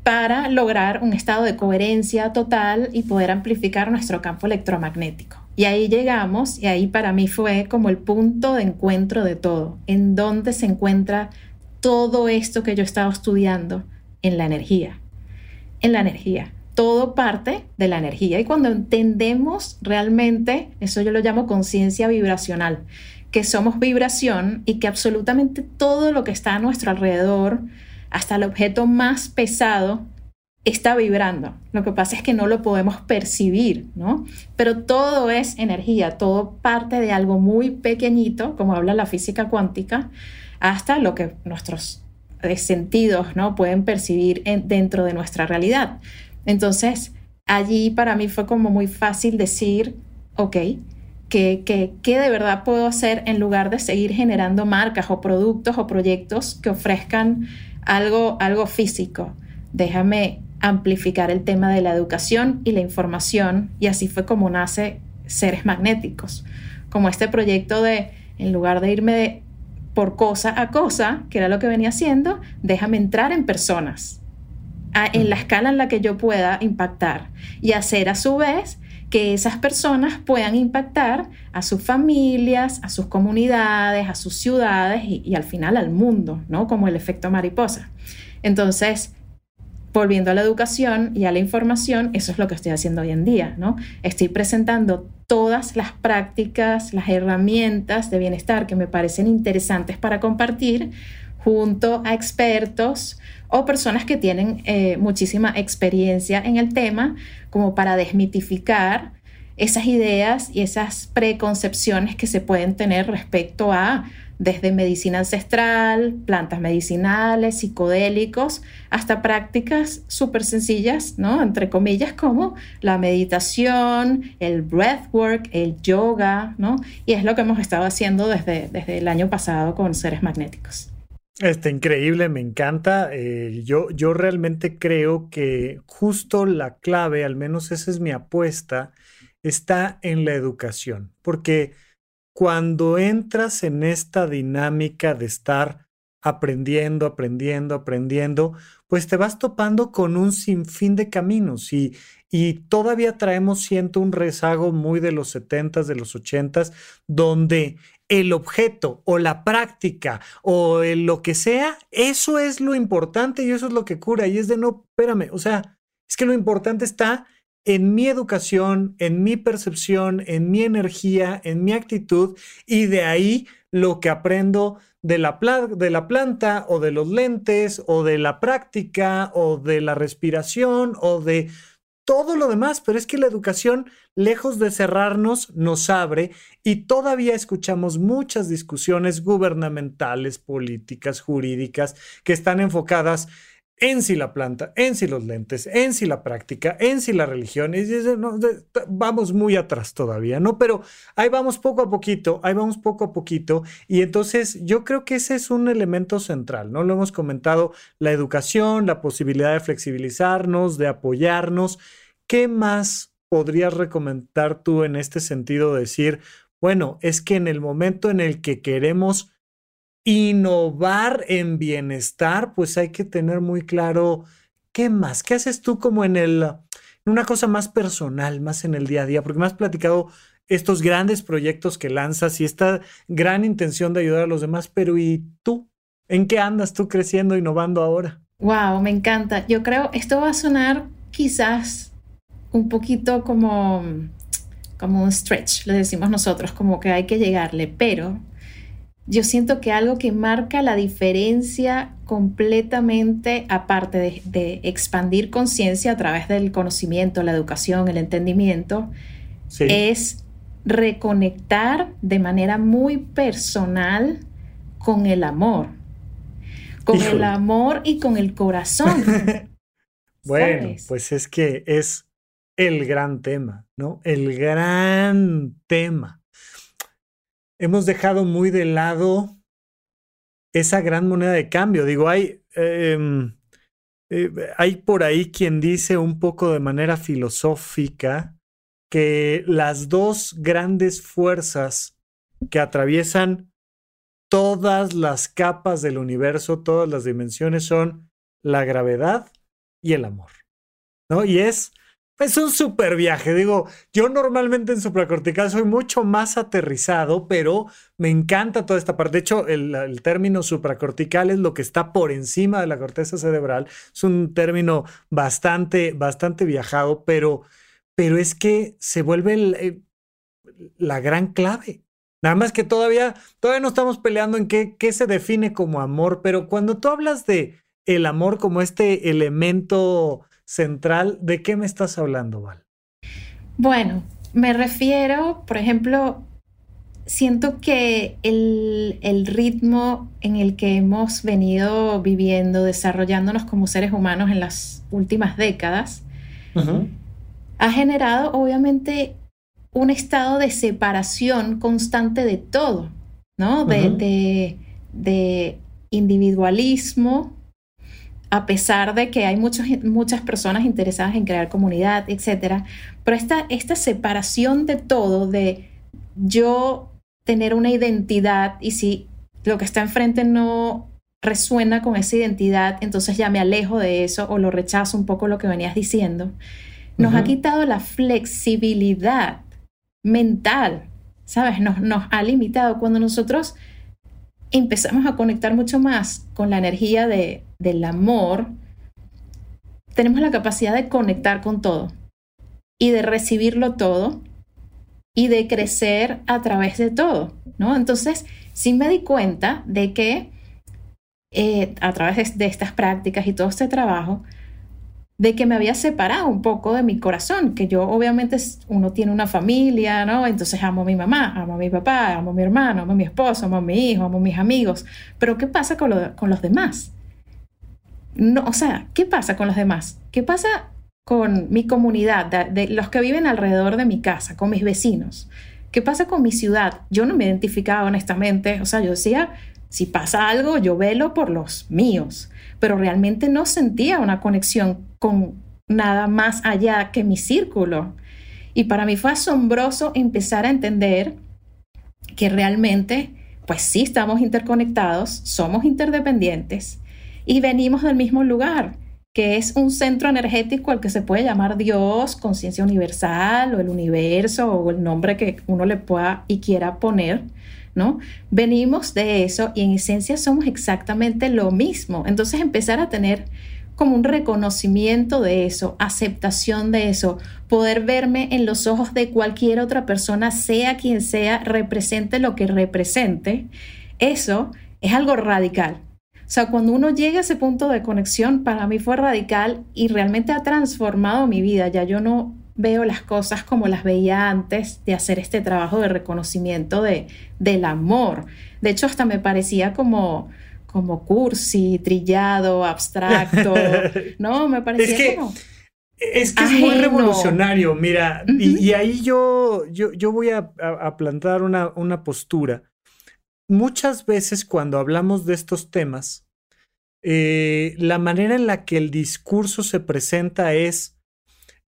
Para lograr un estado de coherencia total y poder amplificar nuestro campo electromagnético. Y ahí llegamos y ahí para mí fue como el punto de encuentro de todo, en donde se encuentra todo esto que yo estaba estudiando en la energía, en la energía. Todo parte de la energía y cuando entendemos realmente, eso yo lo llamo conciencia vibracional, que somos vibración y que absolutamente todo lo que está a nuestro alrededor, hasta el objeto más pesado está vibrando. Lo que pasa es que no lo podemos percibir, ¿no? Pero todo es energía, todo parte de algo muy pequeñito, como habla la física cuántica, hasta lo que nuestros sentidos, ¿no? Pueden percibir dentro de nuestra realidad. Entonces, allí para mí fue como muy fácil decir, ok, ¿qué, qué, qué de verdad puedo hacer en lugar de seguir generando marcas o productos o proyectos que ofrezcan algo, algo físico. Déjame amplificar el tema de la educación y la información y así fue como nace Seres Magnéticos, como este proyecto de, en lugar de irme por cosa a cosa, que era lo que venía haciendo, déjame entrar en personas, en la escala en la que yo pueda impactar y hacer a su vez que esas personas puedan impactar a sus familias, a sus comunidades, a sus ciudades y, al final al mundo, ¿no? Como el efecto mariposa. Entonces, volviendo a la educación y a la información, eso es lo que estoy haciendo hoy en día, ¿no? Estoy presentando todas las prácticas, las herramientas de bienestar que me parecen interesantes para compartir junto a expertos o personas que tienen eh, muchísima experiencia en el tema, como para desmitificar esas ideas y esas preconcepciones que se pueden tener respecto a desde medicina ancestral, plantas medicinales, psicodélicos, hasta prácticas súper sencillas, ¿no? Entre comillas, como la meditación, el breathwork, el yoga, ¿no? Y es lo que hemos estado haciendo desde, desde el año pasado con seres magnéticos. Está increíble, me encanta. Eh, yo, yo realmente creo que justo la clave, al menos esa es mi apuesta, está en la educación, porque cuando entras en esta dinámica de estar aprendiendo, aprendiendo, aprendiendo, pues te vas topando con un sinfín de caminos y, y todavía traemos, siento, un rezago muy de los 70s, de los 80s, donde el objeto o la práctica o lo que sea, eso es lo importante y eso es lo que cura. Y es de no, espérame, o sea, es que lo importante está en mi educación, en mi percepción, en mi energía, en mi actitud y de ahí lo que aprendo de la, de la planta o de los lentes o de la práctica o de la respiración o de todo lo demás, pero es que la educación, lejos de cerrarnos, nos abre y todavía escuchamos muchas discusiones gubernamentales, políticas, jurídicas, que están enfocadas en si la planta, en si los lentes, en si la práctica, en si la religión. Y vamos muy atrás todavía, ¿no? Pero ahí vamos poco a poquito, ahí vamos poco a poquito. Y entonces yo creo que ese es un elemento central, ¿no? Lo hemos comentado, la educación, la posibilidad de flexibilizarnos, de apoyarnos. ¿Qué más podrías recomendar tú en este sentido? Decir, bueno, es que en el momento en el que queremos innovar en bienestar, pues hay que tener muy claro qué más, qué haces tú como en el, una cosa más personal, más en el día a día, porque me has platicado estos grandes proyectos que lanzas y esta gran intención de ayudar a los demás, pero ¿y tú? ¿En qué andas tú creciendo, innovando ahora? Wow, me encanta. Yo creo esto va a sonar quizás un poquito como como un stretch, le decimos nosotros, como que hay que llegarle, pero yo siento que algo que marca la diferencia completamente, aparte de, expandir conciencia a través del conocimiento, la educación, el entendimiento, es reconectar de manera muy personal con el amor, con el amor y con el corazón. bueno, pues es que es el gran tema, ¿no? El gran tema hemos dejado muy de lado esa gran moneda de cambio. Digo, hay, em, eh, hay por ahí quien dice un poco de manera filosófica que las dos grandes fuerzas que atraviesan todas las capas del universo, todas las dimensiones, son la gravedad y el amor. ¿no? Y es es un super viaje. Digo, yo normalmente en supracortical soy mucho más aterrizado, pero me encanta toda esta parte. De hecho, el, término supracortical es lo que está por encima de la corteza cerebral. Es un término bastante, bastante viajado, pero, pero es que se vuelve eh, la gran clave. Nada más que todavía, todavía no estamos peleando en qué, qué se define como amor, pero cuando tú hablas de el amor como este elemento central, ¿de qué me estás hablando, Val? Bueno, me refiero, por ejemplo, siento que el, ritmo en el que hemos venido viviendo, desarrollándonos como seres humanos en las últimas décadas, ha generado obviamente un estado de separación constante de todo, ¿no? de, de individualismo, a pesar de que hay muchas personas interesadas en crear comunidad, etc. Pero esta, esta separación de todo, de yo tener una identidad y si lo que está enfrente no resuena con esa identidad, entonces ya me alejo de eso o lo rechazo un poco lo que venías diciendo, nos ha quitado la flexibilidad mental, ¿sabes? Nos, nos ha limitado cuando nosotros empezamos a conectar mucho más con la energía de, del amor, tenemos la capacidad de conectar con todo y de recibirlo todo y de crecer a través de todo, ¿no? Entonces, sí me di cuenta de que eh, a través de estas prácticas y todo este trabajo, de que me había separado un poco de mi corazón, que yo obviamente uno tiene una familia, ¿no? Entonces amo a mi mamá, amo a mi papá, amo a mi hermano, amo a mi esposo, amo a mi hijo, amo a mis amigos, pero ¿qué pasa con, con los demás? No, o sea, ¿qué pasa con los demás? ¿Qué pasa con mi comunidad, de, los que viven alrededor de mi casa, con mis vecinos? ¿Qué pasa con mi ciudad? Yo no me identificaba honestamente, o sea, yo decía, Si pasa algo, yo velo por los míos, pero realmente no sentía una conexión con nada más allá que mi círculo. Y para mí fue asombroso empezar a entender que realmente, pues sí estamos interconectados, somos interdependientes y venimos del mismo lugar, que es un centro energético al que se puede llamar Dios, conciencia universal o el universo o el nombre que uno le pueda y quiera poner, ¿no? Venimos de eso y en esencia somos exactamente lo mismo. Entonces empezar a tener como un reconocimiento de eso, aceptación de eso, poder verme en los ojos de cualquier otra persona, sea quien sea, represente lo que represente, eso es algo radical. O sea, cuando uno llega a ese punto de conexión, para mí fue radical y realmente ha transformado mi vida. Ya yo no veo las cosas como las veía antes de hacer este trabajo de reconocimiento de, del amor. De hecho, hasta me parecía como, como cursi, trillado, abstracto, ¿no? Me parecía es que, como... Es que es muy revolucionario, mira, y, ahí yo, yo, yo voy a, a plantar una, una postura muchas veces cuando hablamos de estos temas, eh, la manera en la que el discurso se presenta es,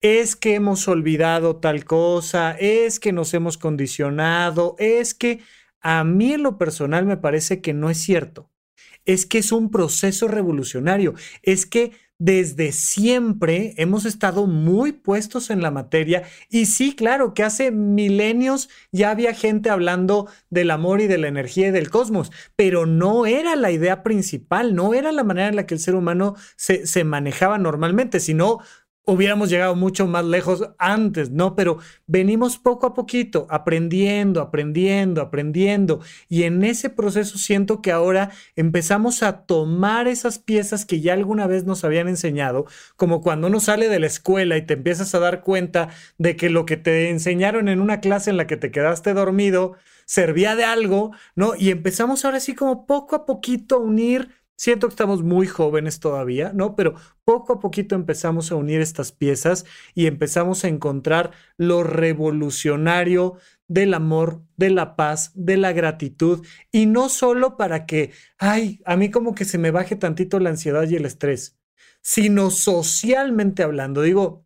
es que hemos olvidado tal cosa, es que nos hemos condicionado, es que a mí en lo personal me parece que no es cierto. Es que es un proceso revolucionario, es que desde siempre hemos estado muy puestos en la materia y sí, claro, que hace milenios ya había gente hablando del amor y de la energía y del cosmos, pero no era la idea principal, no era la manera en la que el ser humano se, se manejaba normalmente, sino hubiéramos llegado mucho más lejos antes, ¿no? Pero venimos poco a poquito, aprendiendo, aprendiendo, aprendiendo. Y en ese proceso siento que ahora empezamos a tomar esas piezas que ya alguna vez nos habían enseñado, como cuando uno sale de la escuela y te empiezas a dar cuenta de que lo que te enseñaron en una clase en la que te quedaste dormido servía de algo, ¿no? Y empezamos ahora sí como poco a poquito a unir Siento que estamos muy jóvenes todavía, ¿no? Pero poco a poquito empezamos a unir estas piezas y empezamos a encontrar lo revolucionario del amor, de la paz, de la gratitud y no solo para que, ay, a mí como que se me baje tantito la ansiedad y el estrés, sino socialmente hablando. Digo,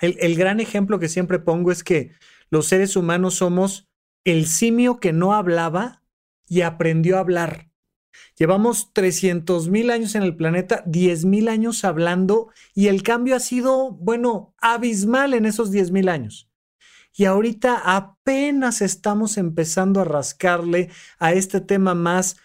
el, el gran ejemplo que siempre pongo es que los seres humanos somos el simio que no hablaba y aprendió a hablar. Llevamos 300 mil años en el planeta, 10 mil años hablando y el cambio ha sido, bueno, abismal en esos 10 mil años. Y ahorita apenas estamos empezando a rascarle a este tema más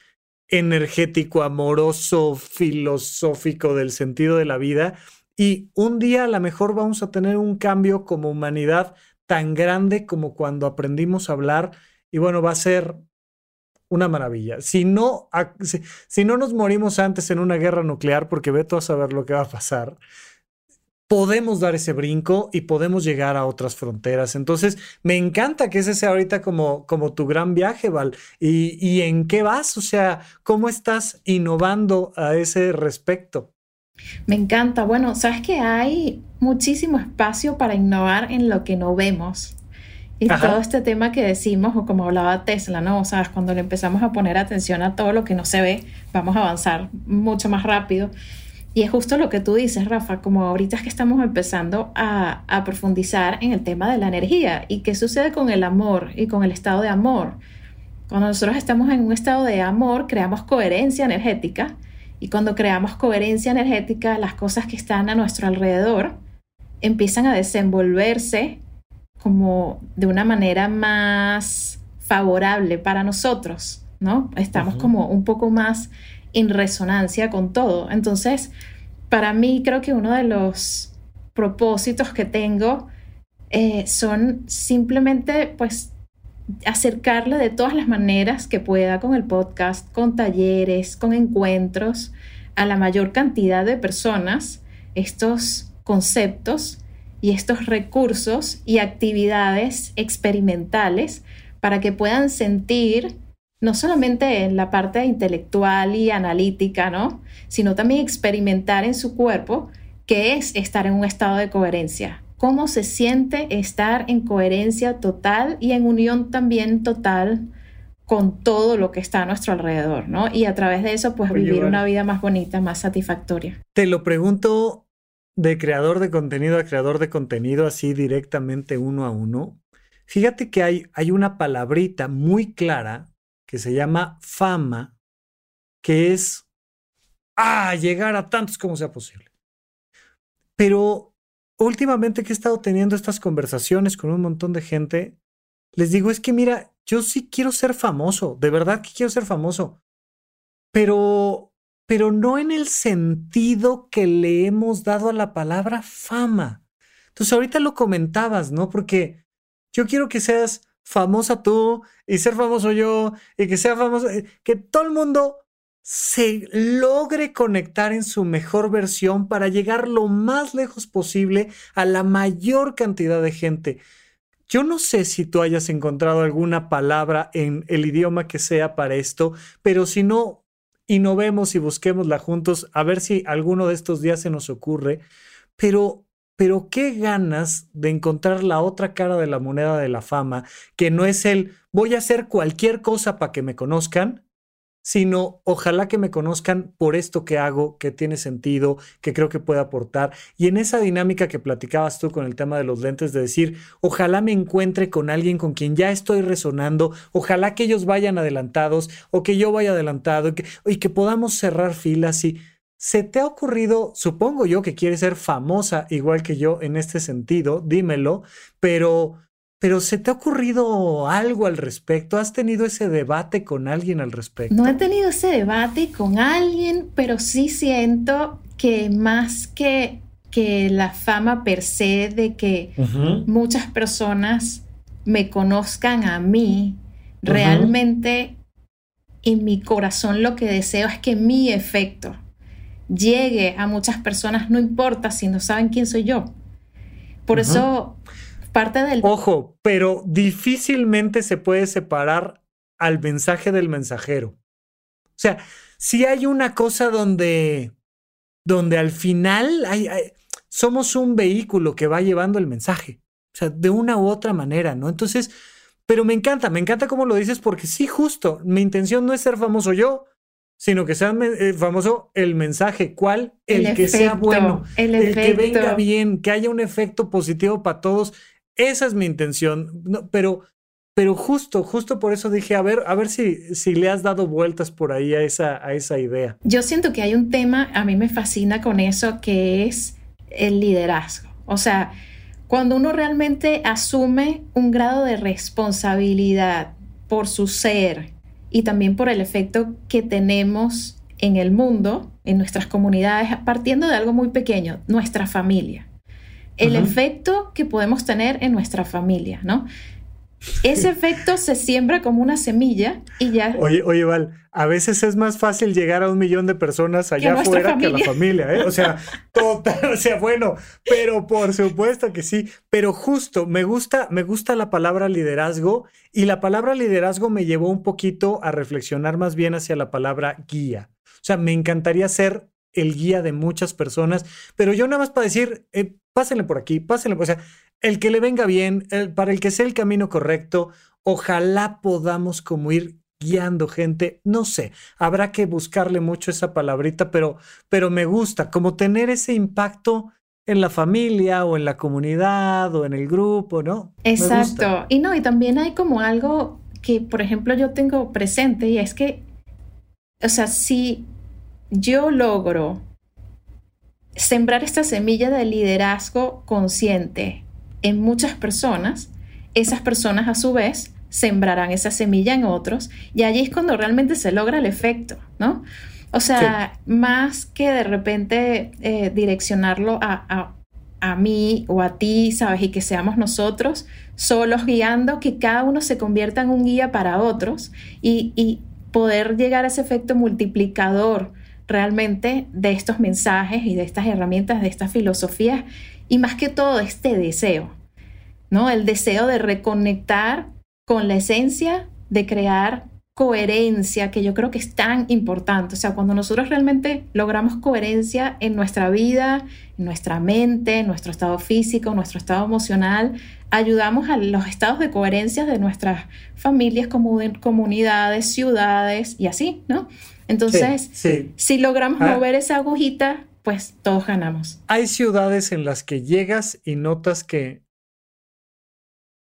energético, amoroso, filosófico del sentido de la vida. Y un día a lo mejor vamos a tener un cambio como humanidad tan grande como cuando aprendimos a hablar. Y bueno, va a ser una maravilla. Si no, si, no nos morimos antes en una guerra nuclear, porque ve a saber lo que va a pasar, podemos dar ese brinco y podemos llegar a otras fronteras. Entonces, me encanta que ese sea ahorita como, como tu gran viaje, Val. ¿Y, ¿Y en qué vas? O sea, ¿cómo estás innovando a ese respecto? Me encanta. Bueno, sabes que hay muchísimo espacio para innovar en lo que no vemos. Y todo este tema que decimos, o como hablaba Tesla, ¿no? O sea, cuando le empezamos a poner atención a todo lo que no se ve, vamos a avanzar mucho más rápido. Y es justo lo que tú dices, Rafa, como ahorita es que estamos empezando a, a profundizar en el tema de la energía y qué sucede con el amor y con el estado de amor. Cuando nosotros estamos en un estado de amor, creamos coherencia energética y cuando creamos coherencia energética, las cosas que están a nuestro alrededor empiezan a desenvolverse como de una manera más favorable para nosotros, ¿no? Estamos como un poco más en resonancia con todo. Entonces, para mí creo que uno de los propósitos que tengo eh, son simplemente pues acercarle de todas las maneras que pueda con el podcast, con talleres, con encuentros, a la mayor cantidad de personas estos conceptos y estos recursos y actividades experimentales para que puedan sentir no solamente en la parte intelectual y analítica, ¿no? sino también experimentar en su cuerpo qué es estar en un estado de coherencia, cómo se siente estar en coherencia total y en unión también total con todo lo que está a nuestro alrededor, ¿no? Y a través de eso, pues vivir una vida más bonita, más satisfactoria. Te lo pregunto de creador de contenido a creador de contenido, así directamente uno a uno. Fíjate que hay, hay una palabrita muy clara que se llama fama, que es, ah, llegar a tantos como sea posible. Pero últimamente que he estado teniendo estas conversaciones con un montón de gente, les digo, es que mira, yo sí quiero ser famoso, de verdad que quiero ser famoso, pero, pero no en el sentido que le hemos dado a la palabra fama. Entonces ahorita lo comentabas, ¿no? Porque yo quiero que seas famosa tú y ser famoso yo y que sea famoso, eh, que todo el mundo se logre conectar en su mejor versión para llegar lo más lejos posible a la mayor cantidad de gente. Yo no sé si tú hayas encontrado alguna palabra en el idioma que sea para esto, pero si no, innovemos y busquémosla juntos, a ver si alguno de estos días se nos ocurre. Pero, pero qué ganas de encontrar la otra cara de la moneda de la fama, que no es el voy a hacer cualquier cosa para que me conozcan, sino ojalá que me conozcan por esto que hago, que tiene sentido, que creo que puede aportar. Y en esa dinámica que platicabas tú con el tema de los lentes, de decir, ojalá me encuentre con alguien con quien ya estoy resonando, ojalá que ellos vayan adelantados o que yo vaya adelantado y que, y que podamos cerrar filas y... ¿Se te ha ocurrido, supongo yo que quieres ser famosa igual que yo en este sentido, dímelo, pero pero ¿se te ha ocurrido algo al respecto? ¿Has tenido ese debate con alguien al respecto? No he tenido ese debate con alguien, pero sí siento que más que, que la fama per se de que muchas personas me conozcan a mí, realmente en mi corazón lo que deseo es que mi efecto llegue a muchas personas, no importa si no saben quién soy yo. Por eso parte del... Ojo, pero difícilmente se puede separar al mensaje del mensajero. O sea, si hay una cosa donde, donde al final hay, somos un vehículo que va llevando el mensaje. O sea, de una u otra manera, ¿no? Entonces, pero me encanta, me encanta cómo lo dices porque sí, justo, mi intención no es ser famoso yo, sino que sea eh, famoso el mensaje. ¿Cuál? El, que sea bueno, el, el que venga bien, que haya un efecto positivo para todos. Esa es mi intención, pero, pero justo, justo por eso dije, a ver, a ver si, si le has dado vueltas por ahí a esa, a esa idea. Yo siento que hay un tema, a mí me fascina con eso, que es el liderazgo. O sea, cuando uno realmente asume un grado de responsabilidad por su ser y también por el efecto que tenemos en el mundo, en nuestras comunidades, partiendo de algo muy pequeño, nuestra familia el efecto que podemos tener en nuestra familia, ¿no? Ese efecto se siembra como una semilla y ya. Oye, oye, Val, a veces es más fácil llegar a un millón de personas allá afuera que a la familia, ¿eh? O sea, total, o sea, bueno, pero por supuesto que sí. Pero justo, me gusta, me gusta la palabra liderazgo y la palabra liderazgo me llevó un poquito a reflexionar más bien hacia la palabra guía. O sea, me encantaría ser el guía de muchas personas, pero yo nada más para decir, eh, pásenle por aquí, pásenle, o sea, el que le venga bien, para el que sea el camino correcto, ojalá podamos como ir guiando gente, no sé, habrá que buscarle mucho esa palabrita, pero, pero me gusta, como tener ese impacto en la familia o en la comunidad o en el grupo, ¿no? Exacto. Y no, y también hay como algo que, por ejemplo, yo tengo presente y es que, o sea, si yo logro sembrar esta semilla de liderazgo consciente en muchas personas, esas personas a su vez sembrarán esa semilla en otros y allí es cuando realmente se logra el efecto, ¿no? O sea, más que de repente eh, direccionarlo a, a, mí o a ti, ¿sabes? Y que seamos nosotros solos guiando, que cada uno se convierta en un guía para otros y, y poder llegar a ese efecto multiplicador realmente de estos mensajes y de estas herramientas, de estas filosofías y más que todo este deseo, ¿no? El deseo de reconectar con la esencia, de crear coherencia que yo creo que es tan importante. O sea, cuando nosotros realmente logramos coherencia en nuestra vida, en nuestra mente, en nuestro estado físico, en nuestro estado emocional, ayudamos a los estados de coherencia de nuestras familias, comunidades, ciudades y así, ¿no? Entonces, si logramos ah. mover esa agujita, pues todos ganamos. Hay ciudades en las que llegas y notas que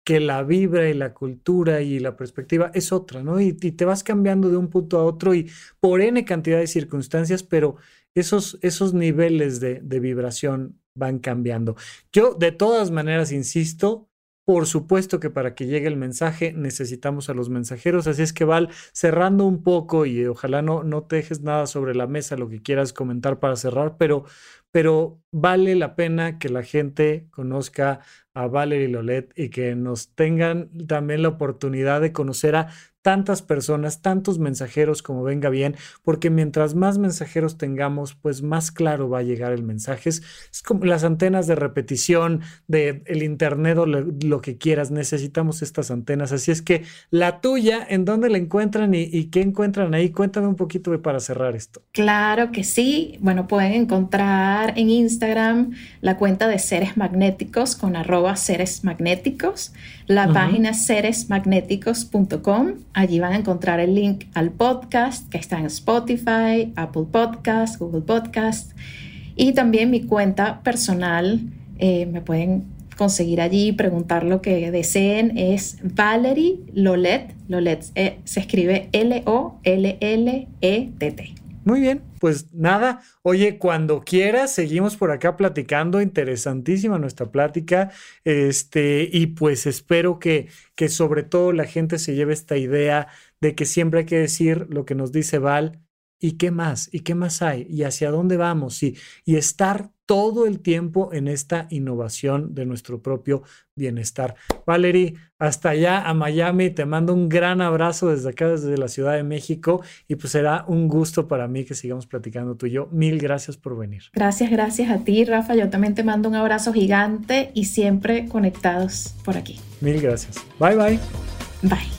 que la vibra y la cultura y la perspectiva es otra, ¿no? Y, te vas cambiando de un punto a otro y por N cantidad de circunstancias, pero esos, esos niveles de, de vibración van cambiando. Yo de todas maneras insisto, por supuesto que para que llegue el mensaje necesitamos a los mensajeros, así es que Val, cerrando un poco y ojalá no, no te dejes nada sobre la mesa, lo que quieras comentar para cerrar, pero, pero vale la pena que la gente conozca a Valerie Lolet y que nos tengan también la oportunidad de conocer a tantas personas, tantos mensajeros como venga bien, porque mientras más mensajeros tengamos, pues más claro va a llegar el mensaje. Es, como las antenas de repetición del el internet o lo, que quieras, necesitamos estas antenas. Así es que la tuya, ¿en dónde la encuentran y, qué encuentran ahí? Cuéntame un poquito para cerrar esto. Claro que sí. Bueno, pueden encontrar en Instagram la cuenta de seres magnéticos con arroba seres magnéticos, la página seresmagnéticos.com Allí van a encontrar el link al podcast que está en Spotify, Apple Podcast, Google Podcast y también mi cuenta personal. Eh, me pueden conseguir allí, preguntar lo que deseen. Es Valerie Lolet. Lolet eh, se escribe L-O-L-L-E-T-T. Muy bien, pues nada, oye, cuando quieras, seguimos por acá platicando, interesantísima nuestra plática, este, y pues espero que, que sobre todo la gente se lleve esta idea de que siempre hay que decir lo que nos dice Val, ¿Y qué más? ¿Y qué más hay? ¿Y hacia dónde vamos? Y, y estar todo el tiempo en esta innovación de nuestro propio bienestar. Valerie, hasta allá a Miami, te mando un gran abrazo desde acá, desde la Ciudad de México, y pues será un gusto para mí que sigamos platicando tú y yo. Mil gracias por venir. Gracias, gracias a ti, Rafa. Yo también te mando un abrazo gigante y siempre conectados por aquí. Mil gracias. Bye, bye. Bye.